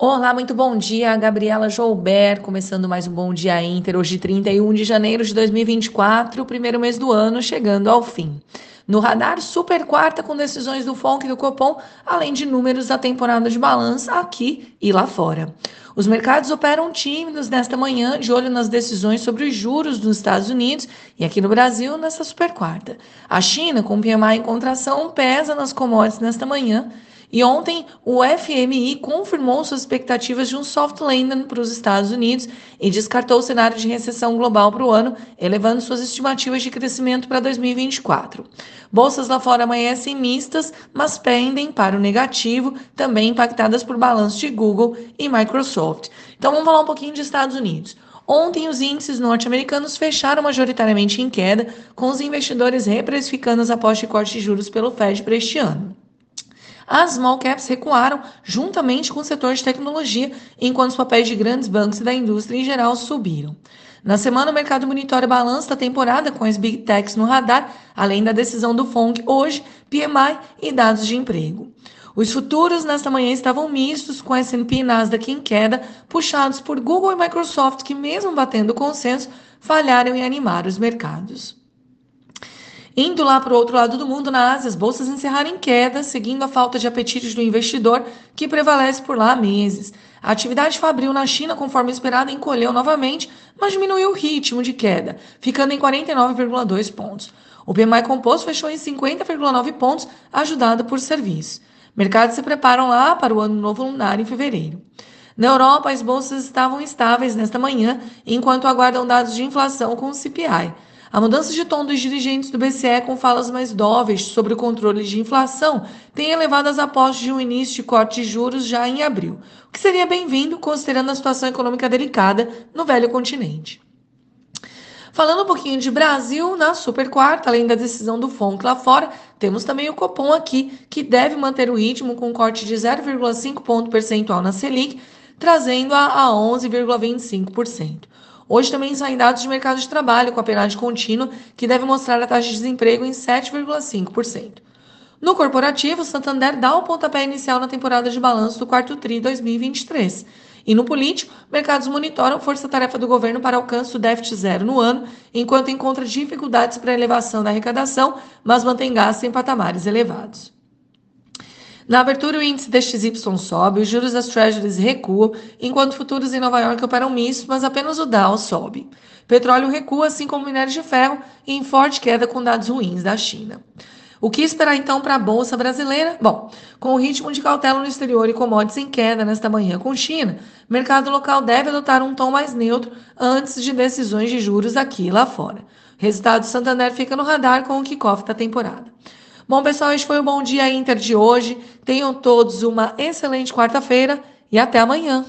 Olá, muito bom dia, Gabriela Joubert, começando mais um Bom Dia Inter, hoje 31 de janeiro de 2024, o primeiro mês do ano, chegando ao fim. No radar, super quarta com decisões do FONC e do Copom, além de números da temporada de balança aqui e lá fora. Os mercados operam tímidos nesta manhã, de olho nas decisões sobre os juros dos Estados Unidos e aqui no Brasil nesta super quarta. A China, com PMI em contração, pesa nas commodities nesta manhã e ontem o FMI confirmou suas expectativas de um soft landing para os Estados Unidos e descartou o cenário de recessão global para o ano, elevando suas estimativas de crescimento para 2024. Bolsas lá fora amanhecem mistas, mas pendem para o negativo, também impactadas por balanços de Google e Microsoft. Então vamos falar um pouquinho de Estados Unidos. Ontem, os índices norte-americanos fecharam majoritariamente em queda, com os investidores reprecificando as apostas de corte de juros pelo Fed para este ano. As small caps recuaram juntamente com o setor de tecnologia, enquanto os papéis de grandes bancos e da indústria em geral subiram. Na semana, o mercado monitora o balanço da temporada com as Big Techs no radar, além da decisão do FONC hoje, PMI e dados de emprego. Os futuros nesta manhã estavam mistos, com S&P e Nasdaq em queda, puxados por Google e Microsoft, que mesmo batendo consenso, falharam em animar os mercados. Indo lá para o outro lado do mundo, na Ásia, as bolsas encerraram em queda, seguindo a falta de apetite do investidor, que prevalece por lá há meses. A atividade fabril na China, conforme esperado, encolheu novamente, mas diminuiu o ritmo de queda, ficando em 49,2 pontos. O PMI composto fechou em 50,9 pontos, ajudado por serviços. Mercados se preparam lá para o ano novo lunar em fevereiro. Na Europa, as bolsas estavam estáveis nesta manhã, enquanto aguardam dados de inflação com o CPI. A mudança de tom dos dirigentes do BCE com falas mais dóveis sobre o controle de inflação tem elevado as apostas de um início de corte de juros já em abril, o que seria bem-vindo considerando a situação econômica delicada no velho continente. Falando um pouquinho de Brasil, na super quarta, além da decisão do FONC lá fora, temos também o Copom aqui, que deve manter o ritmo com um corte de 0,5 ponto percentual na Selic, trazendo a, a 11,25%. Hoje também saem dados de mercado de trabalho com a PNAD contínua, que deve mostrar a taxa de desemprego em 7,5%. No corporativo, Santander dá o pontapé inicial na temporada de balanço do quarto TRI 2023. E no político, mercados monitoram força-tarefa do governo para alcance do déficit zero no ano, enquanto encontra dificuldades para a elevação da arrecadação, mas mantém gastos em patamares elevados. Na abertura, o índice DXY sobe, os juros das Treasuries recuam, enquanto futuros em Nova York operam misto, mas apenas o Dow sobe. Petróleo recua, assim como minério de ferro, em forte queda com dados ruins da China. O que esperar então para a Bolsa Brasileira? Bom, com o ritmo de cautela no exterior e commodities em queda nesta manhã com China, mercado local deve adotar um tom mais neutro antes de decisões de juros aqui e lá fora. Resultado do Santander fica no radar com o kickoff da temporada. Bom, pessoal, este foi o Bom Dia Inter de hoje. Tenham todos uma excelente quarta-feira e até amanhã.